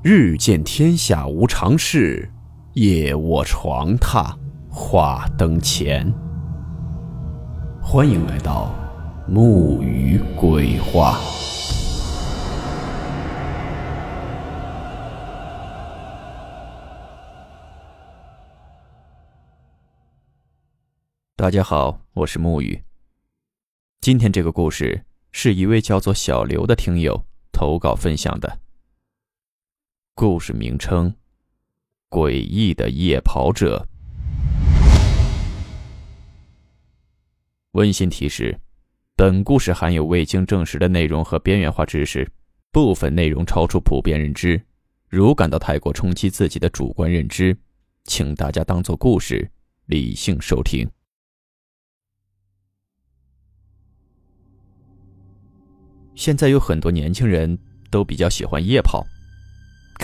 日见天下无常事，夜卧床榻话灯前。欢迎来到木鱼鬼话。大家好，我是木鱼。今天这个故事是一位叫做小刘的听友投稿分享的。故事名称：诡异的夜跑者。温馨提示：本故事含有未经证实的内容和边缘化知识，部分内容超出普遍认知。如感到太过冲击自己的主观认知，请大家当做故事，理性收听。现在有很多年轻人都比较喜欢夜跑。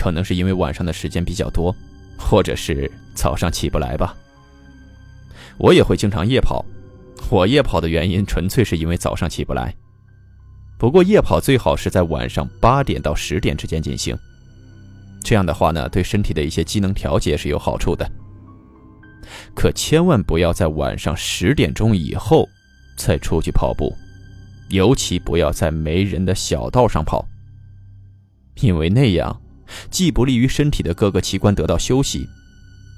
可能是因为晚上的时间比较多，或者是早上起不来吧。我也会经常夜跑，我夜跑的原因纯粹是因为早上起不来。不过夜跑最好是在晚上八点到十点之间进行，这样的话呢，对身体的一些机能调节是有好处的。可千万不要在晚上十点钟以后再出去跑步，尤其不要在没人的小道上跑，因为那样。既不利于身体的各个器官得到休息，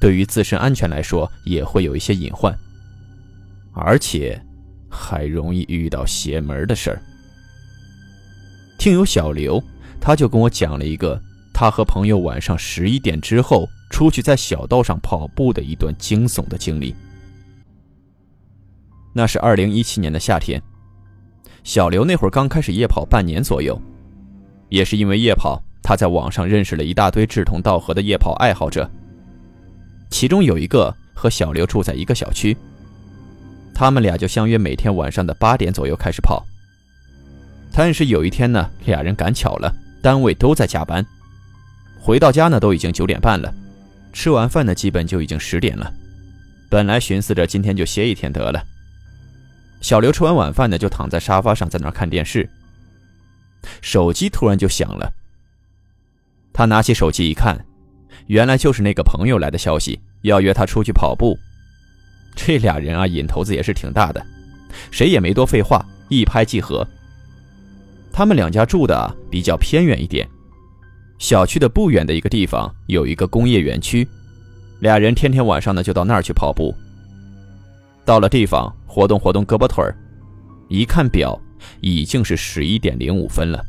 对于自身安全来说也会有一些隐患，而且还容易遇到邪门的事儿。听友小刘，他就跟我讲了一个他和朋友晚上十一点之后出去在小道上跑步的一段惊悚的经历。那是二零一七年的夏天，小刘那会儿刚开始夜跑半年左右，也是因为夜跑。他在网上认识了一大堆志同道合的夜跑爱好者，其中有一个和小刘住在一个小区，他们俩就相约每天晚上的八点左右开始跑。但是有一天呢，俩人赶巧了，单位都在加班，回到家呢都已经九点半了，吃完饭呢基本就已经十点了。本来寻思着今天就歇一天得了，小刘吃完晚饭呢就躺在沙发上在那看电视，手机突然就响了。他拿起手机一看，原来就是那个朋友来的消息，要约他出去跑步。这俩人啊，瘾头子也是挺大的，谁也没多废话，一拍即合。他们两家住的比较偏远一点，小区的不远的一个地方有一个工业园区，俩人天天晚上呢就到那儿去跑步。到了地方，活动活动胳膊腿儿，一看表，已经是十一点零五分了。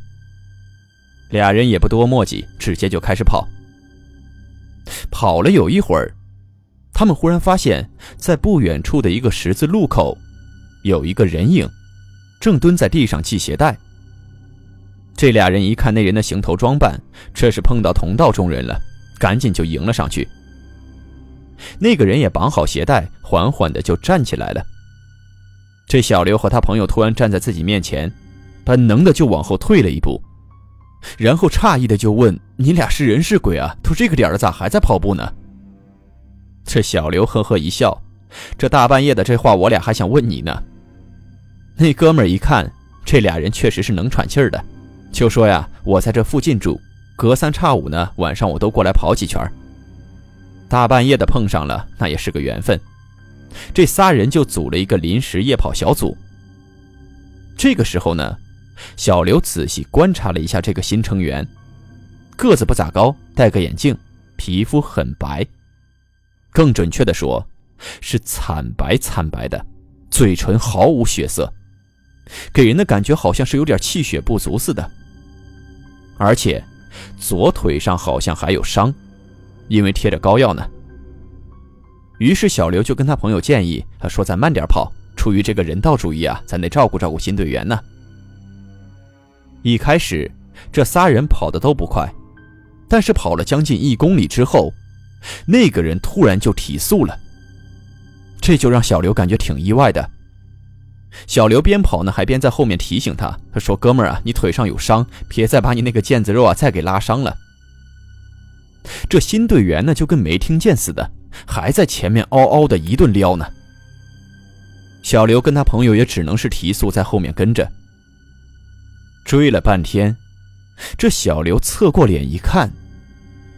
俩人也不多墨迹，直接就开始跑。跑了有一会儿，他们忽然发现，在不远处的一个十字路口，有一个人影，正蹲在地上系鞋带。这俩人一看那人的行头装扮，这是碰到同道中人了，赶紧就迎了上去。那个人也绑好鞋带，缓缓的就站起来了。这小刘和他朋友突然站在自己面前，本能的就往后退了一步。然后诧异的就问：“你俩是人是鬼啊？都这个点了，咋还在跑步呢？”这小刘呵呵一笑：“这大半夜的，这话我俩还想问你呢。”那哥们儿一看，这俩人确实是能喘气儿的，就说：“呀，我在这附近住，隔三差五呢，晚上我都过来跑几圈。大半夜的碰上了，那也是个缘分。”这仨人就组了一个临时夜跑小组。这个时候呢。小刘仔细观察了一下这个新成员，个子不咋高，戴个眼镜，皮肤很白，更准确的说，是惨白惨白的，嘴唇毫无血色，给人的感觉好像是有点气血不足似的。而且，左腿上好像还有伤，因为贴着膏药呢。于是小刘就跟他朋友建议，他说：“咱慢点跑，出于这个人道主义啊，咱得照顾照顾新队员呢。”一开始，这仨人跑的都不快，但是跑了将近一公里之后，那个人突然就提速了。这就让小刘感觉挺意外的。小刘边跑呢，还边在后面提醒他：“他说，哥们儿啊，你腿上有伤，别再把你那个腱子肉啊再给拉伤了。”这新队员呢，就跟没听见似的，还在前面嗷嗷的一顿撩呢。小刘跟他朋友也只能是提速在后面跟着。追了半天，这小刘侧过脸一看，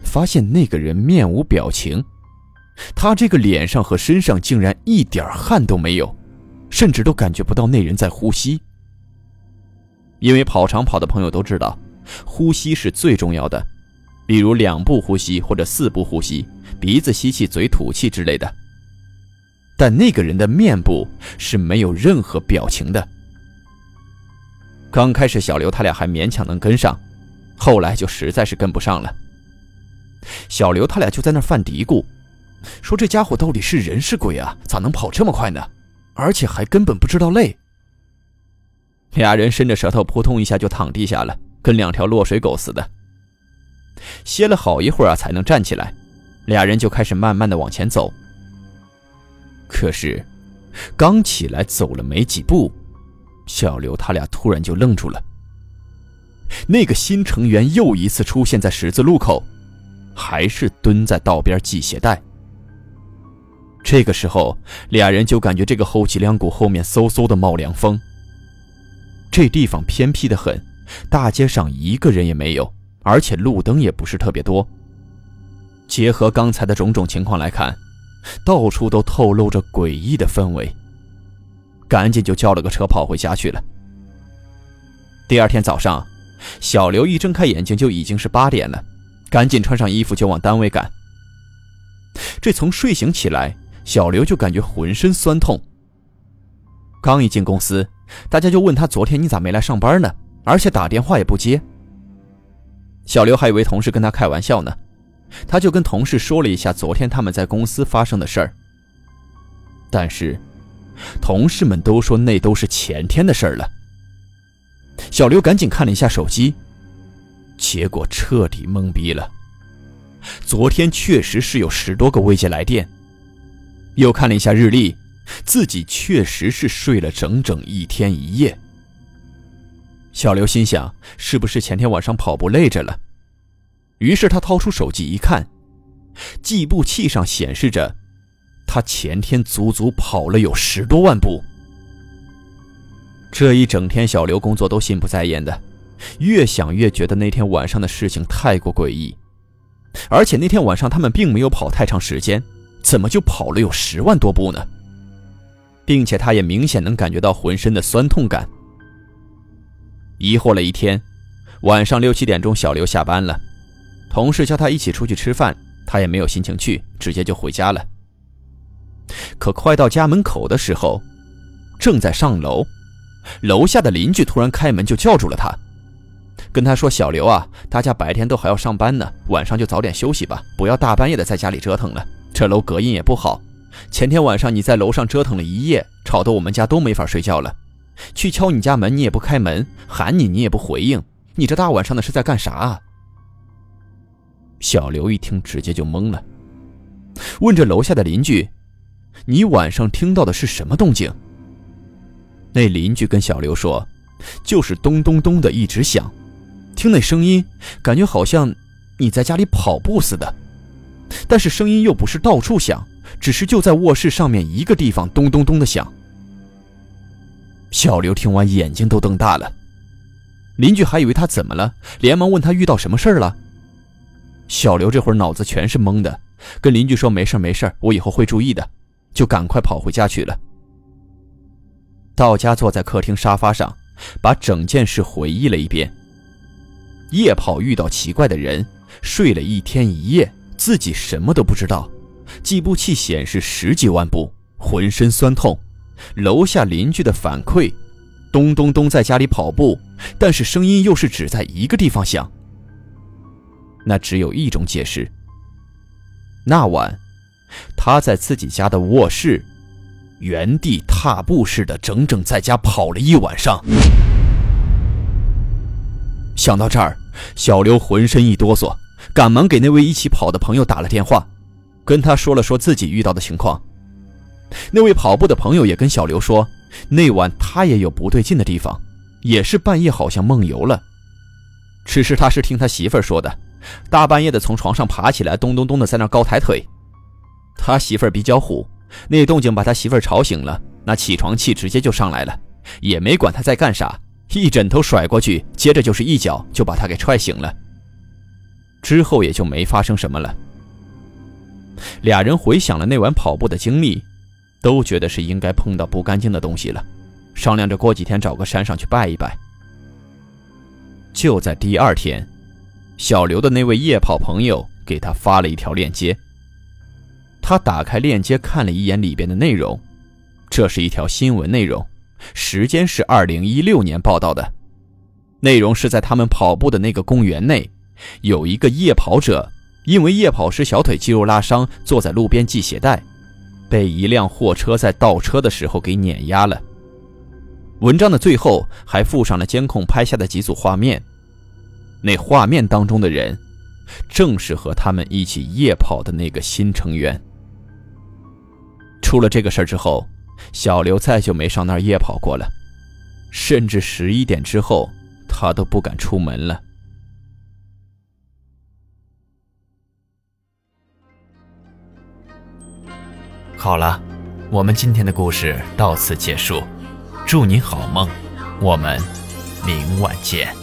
发现那个人面无表情，他这个脸上和身上竟然一点汗都没有，甚至都感觉不到那人在呼吸。因为跑长跑的朋友都知道，呼吸是最重要的，比如两步呼吸或者四步呼吸，鼻子吸气，嘴吐气之类的。但那个人的面部是没有任何表情的。刚开始，小刘他俩还勉强能跟上，后来就实在是跟不上了。小刘他俩就在那犯嘀咕，说这家伙到底是人是鬼啊？咋能跑这么快呢？而且还根本不知道累。俩人伸着舌头，扑通一下就躺地下了，跟两条落水狗似的。歇了好一会儿啊，才能站起来。俩人就开始慢慢的往前走。可是，刚起来走了没几步，小刘他俩突然就愣住了。那个新成员又一次出现在十字路口，还是蹲在道边系鞋带。这个时候，俩人就感觉这个后脊梁骨后面嗖嗖的冒凉风。这地方偏僻的很，大街上一个人也没有，而且路灯也不是特别多。结合刚才的种种情况来看。到处都透露着诡异的氛围，赶紧就叫了个车跑回家去了。第二天早上，小刘一睁开眼睛就已经是八点了，赶紧穿上衣服就往单位赶。这从睡醒起来，小刘就感觉浑身酸痛。刚一进公司，大家就问他昨天你咋没来上班呢？而且打电话也不接。小刘还以为同事跟他开玩笑呢。他就跟同事说了一下昨天他们在公司发生的事儿，但是同事们都说那都是前天的事儿了。小刘赶紧看了一下手机，结果彻底懵逼了。昨天确实是有十多个未接来电，又看了一下日历，自己确实是睡了整整一天一夜。小刘心想，是不是前天晚上跑步累着了？于是他掏出手机一看，计步器上显示着，他前天足足跑了有十多万步。这一整天，小刘工作都心不在焉的，越想越觉得那天晚上的事情太过诡异，而且那天晚上他们并没有跑太长时间，怎么就跑了有十万多步呢？并且他也明显能感觉到浑身的酸痛感。疑惑了一天，晚上六七点钟，小刘下班了。同事叫他一起出去吃饭，他也没有心情去，直接就回家了。可快到家门口的时候，正在上楼，楼下的邻居突然开门就叫住了他，跟他说：“小刘啊，大家白天都还要上班呢，晚上就早点休息吧，不要大半夜的在家里折腾了。这楼隔音也不好，前天晚上你在楼上折腾了一夜，吵得我们家都没法睡觉了。去敲你家门你也不开门，喊你你也不回应，你这大晚上的是在干啥啊？”小刘一听，直接就懵了，问着楼下的邻居：“你晚上听到的是什么动静？”那邻居跟小刘说：“就是咚咚咚的一直响，听那声音，感觉好像你在家里跑步似的，但是声音又不是到处响，只是就在卧室上面一个地方咚咚咚的响。”小刘听完，眼睛都瞪大了。邻居还以为他怎么了，连忙问他遇到什么事儿了。小刘这会儿脑子全是懵的，跟邻居说：“没事没事我以后会注意的。”就赶快跑回家去了。到家坐在客厅沙发上，把整件事回忆了一遍。夜跑遇到奇怪的人，睡了一天一夜，自己什么都不知道。计步器显示十几万步，浑身酸痛。楼下邻居的反馈：咚咚咚，在家里跑步，但是声音又是只在一个地方响。那只有一种解释。那晚，他在自己家的卧室，原地踏步似的，整整在家跑了一晚上。想到这儿，小刘浑身一哆嗦，赶忙给那位一起跑的朋友打了电话，跟他说了说自己遇到的情况。那位跑步的朋友也跟小刘说，那晚他也有不对劲的地方，也是半夜好像梦游了。只是他是听他媳妇儿说的。大半夜的从床上爬起来，咚咚咚的在那高抬腿。他媳妇儿比较虎，那动静把他媳妇儿吵醒了，那起床气直接就上来了，也没管他在干啥，一枕头甩过去，接着就是一脚就把他给踹醒了。之后也就没发生什么了。俩人回想了那晚跑步的经历，都觉得是应该碰到不干净的东西了，商量着过几天找个山上去拜一拜。就在第二天，小刘的那位夜跑朋友给他发了一条链接。他打开链接看了一眼里边的内容，这是一条新闻内容，时间是二零一六年报道的，内容是在他们跑步的那个公园内，有一个夜跑者因为夜跑时小腿肌肉拉伤，坐在路边系鞋带，被一辆货车在倒车的时候给碾压了。文章的最后还附上了监控拍下的几组画面，那画面当中的人，正是和他们一起夜跑的那个新成员。出了这个事儿之后，小刘再就没上那儿夜跑过了，甚至十一点之后，他都不敢出门了。好了，我们今天的故事到此结束，祝你好梦，我们明晚见。